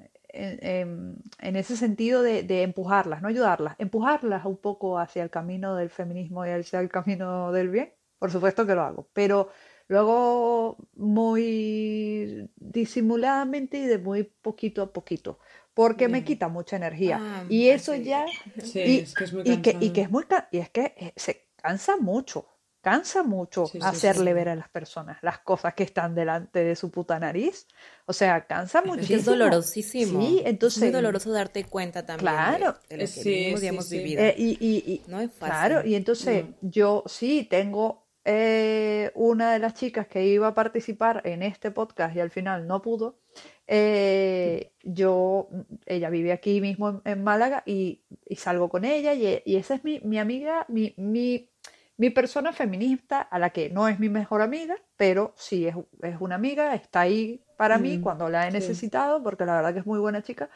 ese sentido de, empujarlas, no ayudarlas, empujarlas un poco hacia el camino del feminismo y hacia el camino del bien, por supuesto que lo hago, pero luego muy disimuladamente y de muy poquito a poquito, porque me quita mucha energía. Ah, y eso ya... Sí, y, es que es muy y que, y que es muy... Y es que eh, se cansa mucho, cansa mucho Sí, sí, hacerle sí. ver a las personas las cosas que están delante de su puta nariz. O sea, cansa Es muchísimo. es dolorosísimo. Sí, Es entonces... muy doloroso darte cuenta también de- Claro. de, lo que vivimos vivido. Eh, y, y- y- no es fácil. Claro, y entonces No. yo sí tengo eh, una de las chicas que iba a participar en este podcast y al final no pudo. eh, yo, ella vive aquí mismo en, en Málaga y, y salgo con ella y, y esa es mi, mi amiga, mi, mi, mi persona feminista a la que no es mi mejor amiga, pero sí es, es una amiga, está ahí para mí Mm, cuando la he sí. necesitado porque la verdad que es muy buena chica.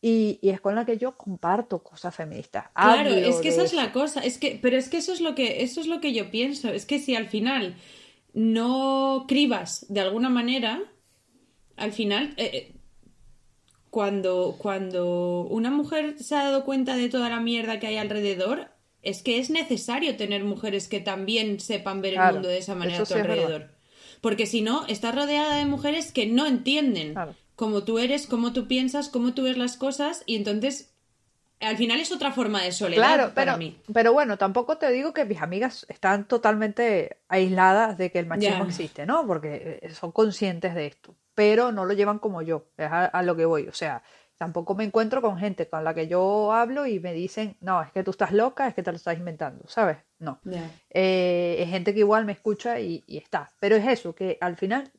Y, y es con la que yo comparto cosas feministas. Claro, hablo es que esa es la cosa, es que, pero es que eso es lo que, eso es lo que yo pienso, es que si al final no cribas de alguna manera, al final, eh, eh, cuando, cuando una mujer se ha dado cuenta de toda la mierda que hay alrededor, es que es necesario tener mujeres que también sepan ver el mundo de esa manera a tu sí alrededor. Porque si no, estás rodeada de mujeres que no entienden Claro. Cómo tú eres, cómo tú piensas, cómo tú ves las cosas, y entonces al final es otra forma de soledad Claro, para pero, mí. pero bueno, tampoco te digo que mis amigas están totalmente aisladas de que el machismo existe, ¿no? Porque eh, son conscientes de esto, pero no lo llevan como yo, es a, a lo que voy. O sea, tampoco me encuentro con gente con la que yo hablo y me dicen, no, es que tú estás loca, es que te lo estás inventando, ¿sabes? No. Ya. Eh, es gente que igual me escucha y, y está. Pero es eso, que al final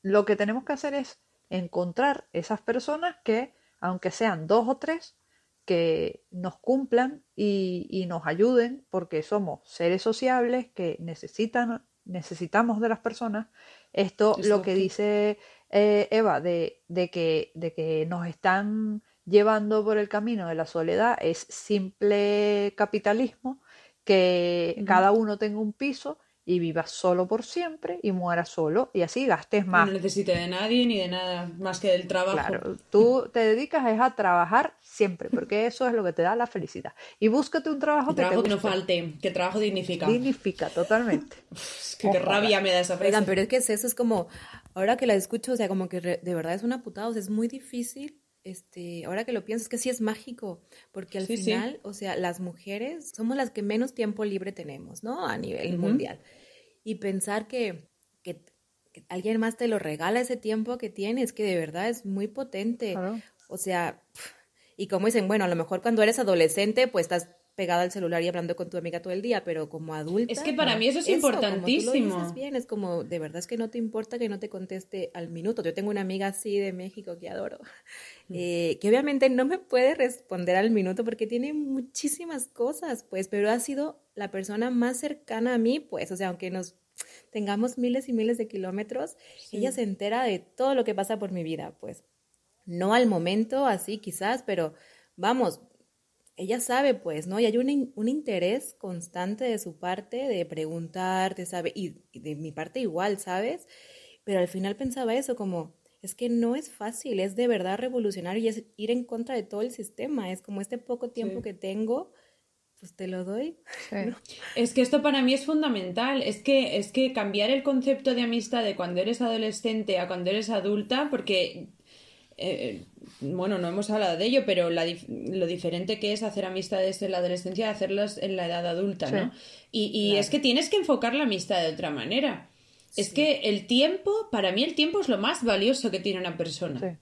lo que tenemos que hacer es encontrar esas personas que, aunque sean dos o tres, que nos cumplan y, y nos ayuden, porque somos seres sociables que necesitan, necesitamos de las personas. Esto, lo que dice eh, Eva, de, de que, de que nos están llevando por el camino de la soledad, es simple capitalismo, que cada uno tenga un piso y viva solo por siempre y muera solo y así gastes más. No necesite de nadie ni de nada más que del trabajo. Claro, tú te dedicas es a trabajar siempre, porque eso es lo que te da la felicidad. Y búscate un trabajo El que trabajo te que no falte, que el trabajo dignifica. Dignifica totalmente. Es que qué rabia me da esa frase. Oigan, pero es que es eso, es como, ahora que la escucho, o sea, como que re- de verdad es una putada, o sea, es muy difícil, este, ahora que lo pienso, es que sí es mágico, porque al Sí, sí. final, o sea, las mujeres somos las que menos tiempo libre tenemos, ¿no? A nivel Ujú. mundial. Y pensar que, que, que alguien más te lo regala ese tiempo que tienes, que de verdad es muy potente. Claro. O sea, y como dicen, bueno, a lo mejor cuando eres adolescente, pues estás pegada al celular y hablando con tu amiga todo el día, pero como adulta. Es que para mí eso es como tú lo importantísimo. dices bien, es como, de verdad es que no te importa que no te conteste al minuto. Yo tengo una amiga así de México que adoro, eh, que obviamente no me puede responder al minuto porque tiene muchísimas cosas, pues, pero ha sido la persona más cercana a mí, pues, o sea, aunque nos tengamos miles y miles de kilómetros, Sí. ella se entera de todo lo que pasa por mi vida, pues. No al momento, así quizás, pero vamos, ella sabe, pues, ¿no? Y hay un, un interés constante de su parte de preguntar, de saber, y, y de mi parte igual, ¿sabes? Pero al final pensaba eso, como, es que no es fácil, es de verdad revolucionario y es ir en contra de todo el sistema, es como este poco tiempo Sí. que tengo, pues te lo doy. Sí. Es que esto para mí es fundamental. Es que, es que cambiar el concepto de amistad de cuando eres adolescente a cuando eres adulta, porque, eh, bueno, no hemos hablado de ello, pero la lo diferente que es hacer amistades en la adolescencia de hacerlas en la edad adulta, Sí. ¿no? Y, y Claro. es que tienes que enfocar la amistad de otra manera. Es que el tiempo, para mí el tiempo es lo más valioso que tiene una persona.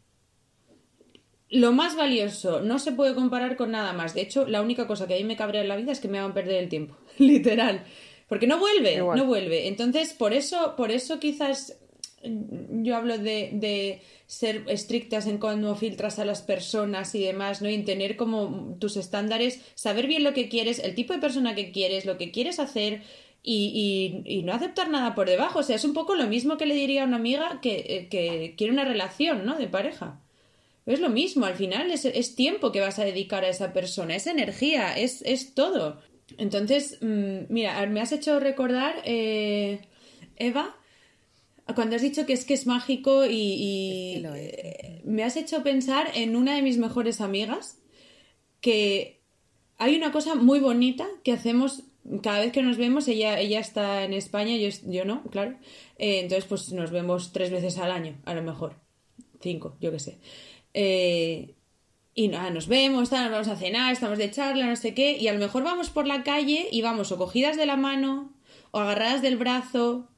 Lo más valioso no se puede comparar con nada más. De hecho, la única cosa que a mí me cabrea en la vida es que me hagan perder el tiempo, literal. Porque no vuelve, Igual. no vuelve. Entonces, por eso, por eso quizás mm, yo hablo de, de ser estrictas en cuando filtras a las personas y demás, ¿no? Y en tener como tus estándares, saber bien lo que quieres, el tipo de persona que quieres, lo que quieres hacer y, y- y no aceptar nada por debajo. O sea, es un poco lo mismo que le diría a una amiga que, eh, que quiere una relación, ¿no? De pareja. Es lo mismo, al final es, es tiempo que vas a dedicar a esa persona, es energía, es, es todo. Entonces, mm, mira, me has hecho recordar, eh, Eva, cuando has dicho que es que es mágico y, y, Es que lo es. eh, me has hecho pensar en una de mis mejores amigas que hay una cosa muy bonita que hacemos cada vez que nos vemos, ella, ella está en España, yo, yo no, claro. Eh, entonces, pues nos vemos tres veces al año, a lo mejor. Cinco, yo qué sé. Eh, y nada, nos vemos, nos vamos a cenar, estamos de charla, no sé qué, y a lo mejor vamos por la calle y vamos o cogidas de la mano o agarradas del brazo.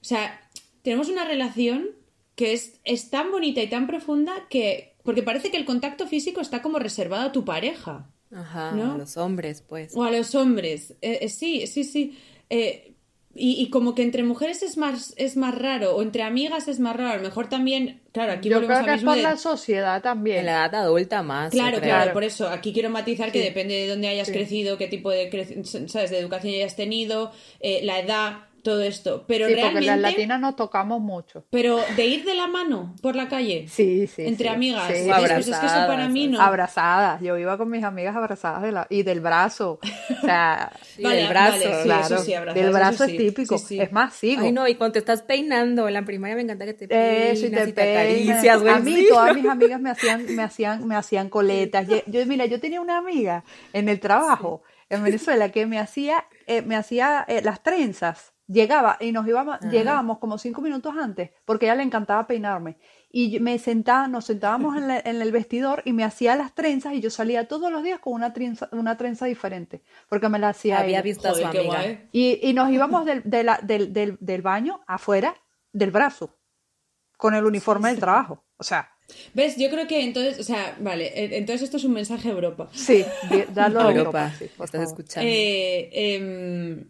O sea, tenemos una relación que es, es tan bonita y tan profunda que... Porque parece que el contacto físico está como reservado a tu pareja. Ajá, a los hombres, pues. O a los hombres. Eh, eh, sí, sí, sí. Eh, y, como que entre mujeres es más, es más raro, o entre amigas es más raro. A lo mejor también, claro, aquí Yo creo que es por la sociedad también. En la edad adulta más. Claro, claro, por eso. Aquí quiero matizar que depende de dónde hayas crecido, qué tipo de, ¿sabes? de educación hayas tenido, la edad todo esto. Pero sí, realmente. Porque las latinas nos tocamos mucho. Pero de ir de la mano por la calle. Sí, sí. Entre amigas. Sí. Abrazadas, pues es que eso para mí no. Abrazadas. Yo iba con mis amigas abrazadas de la... y del brazo. O sea, vale, del brazo. Vale, claro. eso sí, abrazadas, del brazo eso es típico. Es más, sigo. Ay, no, y cuando te estás peinando en la primaria me encanta que te peinas y te, te, te acaricias, A mí todas mis amigas me hacían, me hacían, me hacían coletas. Yo, mira, yo tenía una amiga en el trabajo en Venezuela que me hacía, eh, me hacía eh, las trenzas llegaba y nos íbamos, llegábamos como cinco minutos antes, porque a ella le encantaba peinarme. Y me sentaba, nos sentábamos en, el vestidor y me hacía las trenzas y yo salía todos los días con una trenza, una trenza diferente, porque me la hacía Había visto a su amiga. Y, y, nos íbamos del, del, del, del, baño afuera del brazo, con el uniforme del trabajo. O sea, ¿Ves? Yo creo que entonces, o sea, vale, entonces esto es un mensaje a Europa. Sí, dalo a Europa. Europa estás escuchando. Eh, eh,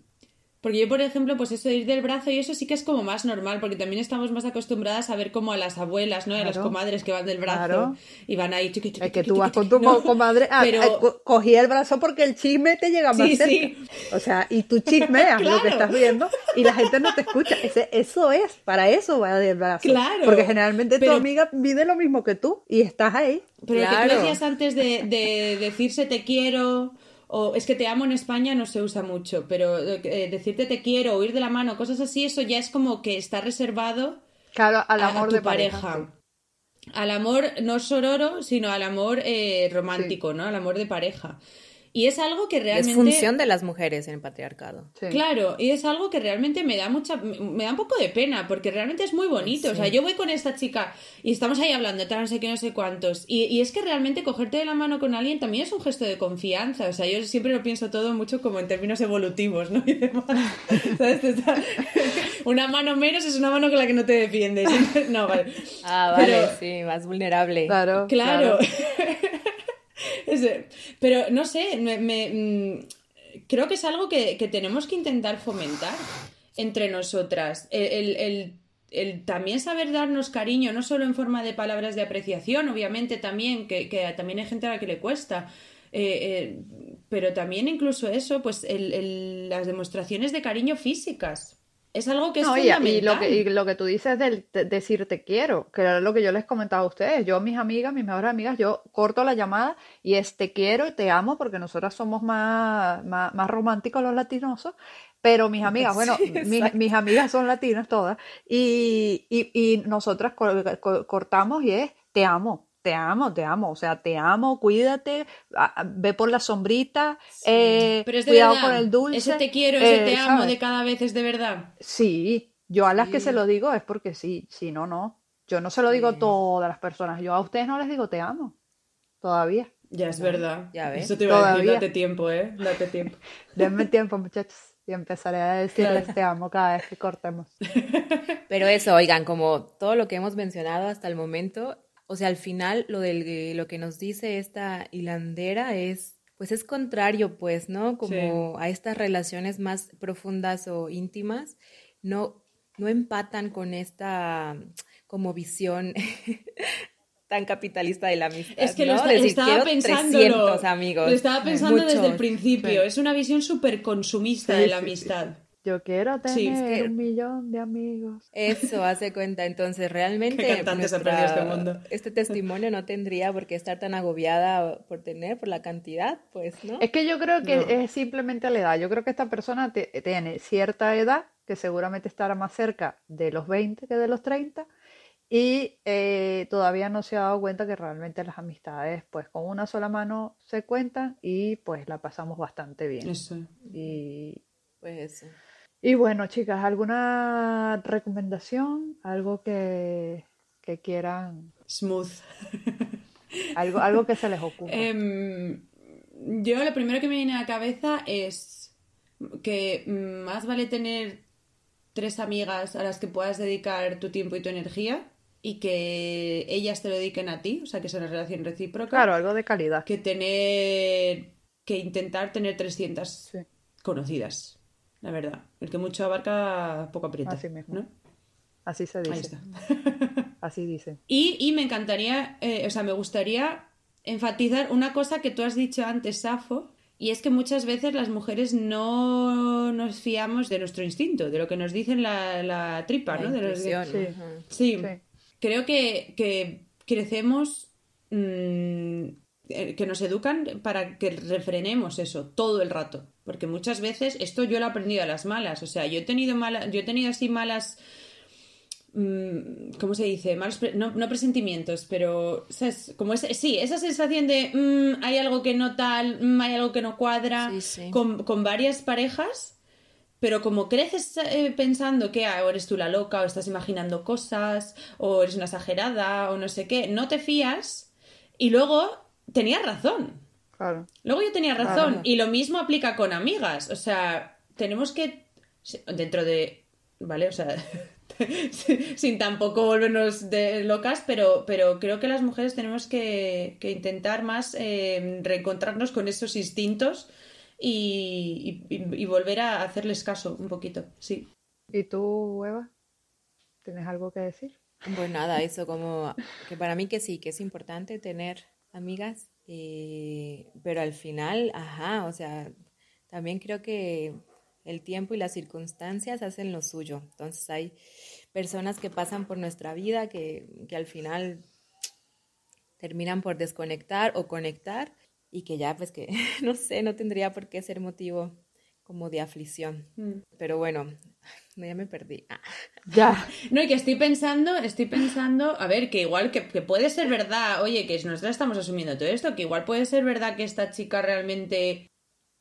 porque yo, por ejemplo, pues eso de ir del brazo y eso sí que es como más normal, porque también estamos más acostumbradas a ver como a las abuelas, ¿no? a las comadres que van del brazo y van ahí chiqui, Es que tú vas con tu comadre, ah, eh, cogía el brazo porque el chisme te llega más cerca. Sí. O sea, y tú chismeas lo que estás viendo y la gente no te escucha. Ese, eso es, para eso va del brazo. Claro. Porque generalmente tu amiga vive lo mismo que tú y estás ahí. Pero lo que tú decías antes de, de decirse te quiero o es que te amo en España no se usa mucho, pero eh, decirte te quiero o ir de la mano, cosas así, eso ya es como que está reservado claro, al amor a, tu de pareja. Al amor no sororo, sino al amor eh, romántico, ¿no? Al amor de pareja. Y es algo que realmente... Es función de las mujeres en el patriarcado. Claro, y es algo que realmente me da mucha... Me da un poco de pena, porque realmente es muy bonito. O sea, yo voy con esta chica y estamos ahí hablando, tal, no sé qué, no sé cuántos. Y, y, es que realmente cogerte de la mano con alguien también es un gesto de confianza. O sea, yo siempre lo pienso todo mucho como en términos evolutivos, ¿no? Y demás. ¿Sabes? Una mano menos es una mano con la que no te defiendes. No, vale. Ah, vale, sí, más vulnerable. Claro. Claro. claro. Pero no sé, me, mm, creo que es algo que, tenemos que intentar fomentar entre nosotras. El, también saber darnos cariño, no solo en forma de palabras de apreciación, obviamente también, que, también hay gente a la que le cuesta. Eh, eh, pero también incluso eso, pues las demostraciones de cariño físicas. Es algo que es fundamental. Y, lo que, y lo que tú dices del decir te quiero, que era lo que yo les comentaba a ustedes. Yo, mis amigas, mis mejores amigas, yo corto la llamada y es te quiero y te amo porque nosotras somos más, más, románticos los latinosos. Pero mis amigas, bueno, mis, amigas son latinas todas y, y, nosotras cortamos y es te amo, te amo, te amo, o sea, te amo, cuídate, ve por la sombrita, eh, cuidado con el dulce. Ese te quiero, ese te eh, amo de cada vez es de verdad. Sí, yo a las que se lo digo es porque sí, si no, no. Yo no se lo digo a todas las personas, yo a ustedes no les digo te amo, todavía. Ya es verdad. Ya ves. Eso te iba a decir, date tiempo, ¿eh? Date tiempo. Denme tiempo, muchachos. Y empezaré a decirles te amo cada vez que cortemos. Pero eso, oigan, como todo lo que hemos mencionado hasta el momento, o sea, al final lo, del, lo que nos dice esta hilandera es, pues es contrario, pues, ¿no? Como a estas relaciones más profundas o íntimas, no, no empatan con esta como visión tan capitalista de la amistad. Es que lo, estaba pensando. amigos. Lo estaba pensando desde el principio. Es una visión súper consumista de la amistad. Yo quiero tener un millón de amigos. Eso hace cuenta. Entonces, realmente. este mundo? Este testimonio no tendría por qué estar tan agobiada por tener, por la cantidad, pues, ¿no? Es que yo creo que es simplemente la edad. Yo creo que esta persona tiene cierta edad, que seguramente estará más cerca de los 20 que de los 30, y eh, todavía no se ha dado cuenta que realmente las amistades, pues con una sola mano se cuentan y pues la pasamos bastante bien. Eso. Y, Pues eso. Y bueno, chicas, ¿alguna recomendación? ¿Algo que, que quieran? Smooth. Algo, algo que se les ocurra. Em, yo lo primero que me viene a la cabeza es que más vale tener tres amigas a las que puedas dedicar tu tiempo y tu energía y que ellas te lo dediquen a ti, o sea, que sea una relación recíproca, Claro, algo de calidad. que tener que intentar tener 300 Sí. conocidas, la verdad. El que mucho abarca, poco aprieta, Así mismo. ¿no? Así se Ahí dice. está. Así dicen. Y, y me encantaría, eh, o sea, me gustaría enfatizar una cosa que tú has dicho antes, Safo, y es que muchas veces las mujeres no nos fiamos de nuestro instinto, de lo que nos dicen la, la tripa, La ¿no? De los-. Sí, Sí. creo que, que crecemos, mm, eh, que nos educan para que refrenemos eso todo el rato. Porque muchas veces, esto yo lo he aprendido a las malas. O sea, yo he tenido malas, yo he tenido así malas. mm, ¿Cómo se dice? Malos pre- no, no presentimientos, pero ¿sabes? como ese- sí, esa sensación de mm, hay algo que no tal, mm, hay algo que no cuadra, Sí, sí. Con, con varias parejas, pero como creces eh, pensando que ah, o eres tú la loca, o estás imaginando cosas, o eres una exagerada, o no sé qué, no te fías. Y luego tenías razón. Claro. Luego yo tenía razón. Claro. Y lo mismo aplica con amigas. O sea, tenemos que. Dentro de. ¿Vale? O sea. sin tampoco volvernos de locas, pero, pero creo que las mujeres tenemos que, que intentar más eh, reencontrarnos con esos instintos y, y- y volver a hacerles caso un poquito. Sí. ¿Y tú, Eva? ¿Tienes algo que decir? Pues nada, eso como que para mí que sí, que es importante tener amigas, eh, pero al final, ajá, o sea, también creo que el tiempo y las circunstancias hacen lo suyo. Entonces hay personas que pasan por nuestra vida que, que al final terminan por desconectar o conectar y que ya pues que no sé, no tendría por qué ser motivo como de aflicción. Pero bueno, no, ya me perdí. Ah. Ya. No, y que estoy pensando, estoy pensando, a ver, que igual que, que puede ser verdad, oye, que nosotros estamos asumiendo todo esto, que igual puede ser verdad que esta chica realmente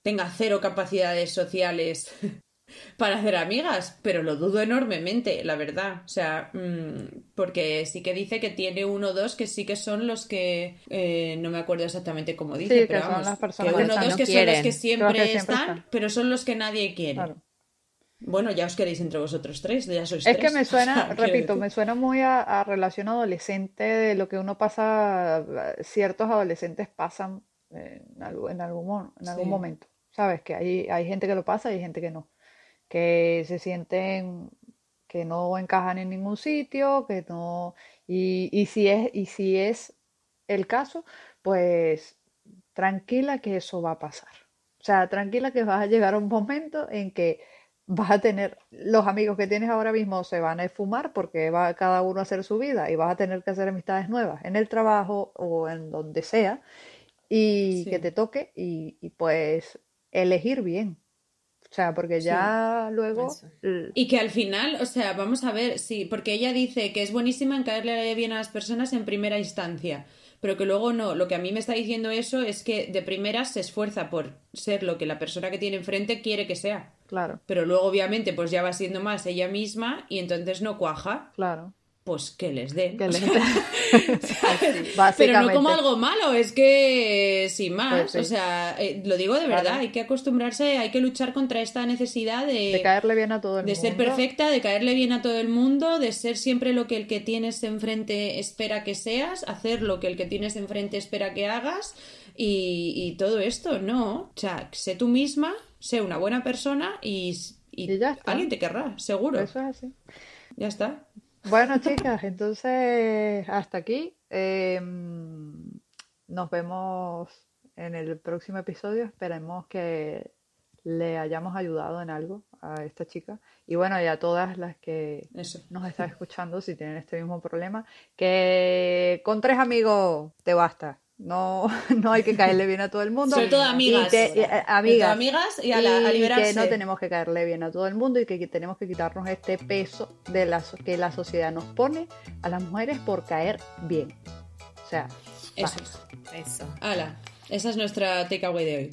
tenga cero capacidades sociales para hacer amigas, pero lo dudo enormemente, la verdad. O sea, mm, porque sí que dice que tiene uno o dos que sí que son los que que no me acuerdo exactamente cómo dice, Sí, que pero son vamos, las personas que uno o dos no que son los quieren. que siempre, Los que siempre están, están. pero son los que nadie quiere. Claro. Bueno, ya os queréis entre vosotros tres, ya sois Es que me suena, repito, me suena muy a, a relación adolescente de lo que uno pasa, ciertos adolescentes pasan en algún, en algún, mo- en algún Sí. momento. ¿Sabes? Que hay, hay gente que lo pasa y hay gente que no. Que se sienten que no encajan en ningún sitio, que no. Y, y si es, y si es el caso, pues tranquila que eso va a pasar. O sea, tranquila que vas a llegar a un momento en que vas a tener, los amigos que tienes ahora mismo se van a esfumar porque va cada uno a hacer su vida y vas a tener que hacer amistades nuevas en el trabajo o en donde sea y Sí. que te toque y, y pues elegir bien. O sea, porque ya luego... Eso. Y que al final, o sea, vamos a ver, sí, porque ella dice que es buenísima en caerle bien a las personas en primera instancia, pero que luego no. Lo que a mí me está diciendo eso es que de primeras se esfuerza por ser lo que la persona que tiene enfrente quiere que sea. Claro, Pero luego, obviamente, pues ya va siendo más ella misma y entonces no cuaja, claro. pues que les den. Que Pero no como algo malo, es que sin más, Pues sí. o sea, eh, lo digo de verdad, Claro. hay que acostumbrarse, hay que luchar contra esta necesidad de, de caerle bien a todo el de mundo. ser perfecta, de caerle bien a todo el mundo, de ser siempre lo que el que tienes enfrente espera que seas, hacer lo que el que tienes enfrente espera que hagas y, y todo esto, no. O sea, sé tú misma, sé una buena persona y, y Y ya está. alguien te querrá, seguro. Eso es así. Ya está. Bueno, chicas, entonces hasta aquí. Eh, nos vemos en el próximo episodio. Esperemos que le hayamos ayudado en algo a esta chica. Y bueno, y a todas las que Eso. nos están escuchando, si tienen este mismo problema, que con tres amigos te basta. No, no hay que caerle bien a todo el mundo. Sobre todo amigas. Y que- y, eh, amigas. amigas y a, la, a liberarse. que no tenemos que caerle bien a todo el mundo y que tenemos que quitarnos este peso de la, que la sociedad nos pone a las mujeres por caer bien. O sea, Eso es. Eso. Ala, esa es nuestra takeaway de hoy.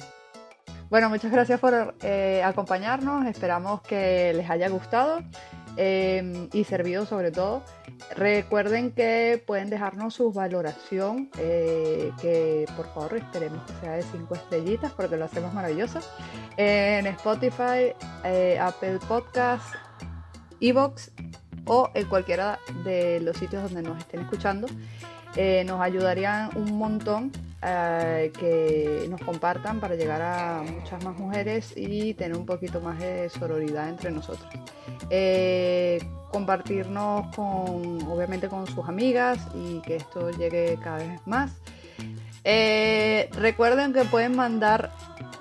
Bueno, muchas gracias por eh, acompañarnos. Esperamos que les haya gustado eh, y servido sobre todo. Recuerden que pueden dejarnos su valoración, eh, que por favor esperemos que sea de 5 estrellitas porque lo hacemos maravilloso. En Spotify, eh, Apple Podcasts, Evox o en cualquiera de los sitios donde nos estén escuchando. Eh, nos ayudarían un montón eh, que nos compartan para llegar a muchas más mujeres y tener un poquito más de sororidad entre nosotros. Eh, compartirnos con, obviamente, con sus amigas y que esto llegue cada vez más. Eh, recuerden que pueden mandar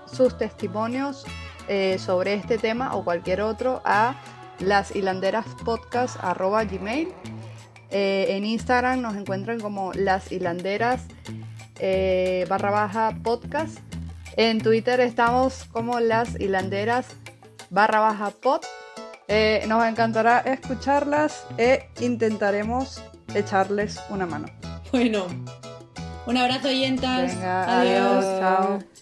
sus testimonios sobre este tema o cualquier otro a lashilanderaspodcast.gmail eh, en Instagram nos encuentran como las eh, barra baja podcast. En Twitter estamos como las hilanderas barra baja pod. Eh, nos encantará escucharlas e intentaremos echarles una mano. Bueno, un abrazo, oyentas. Venga, adiós, chao.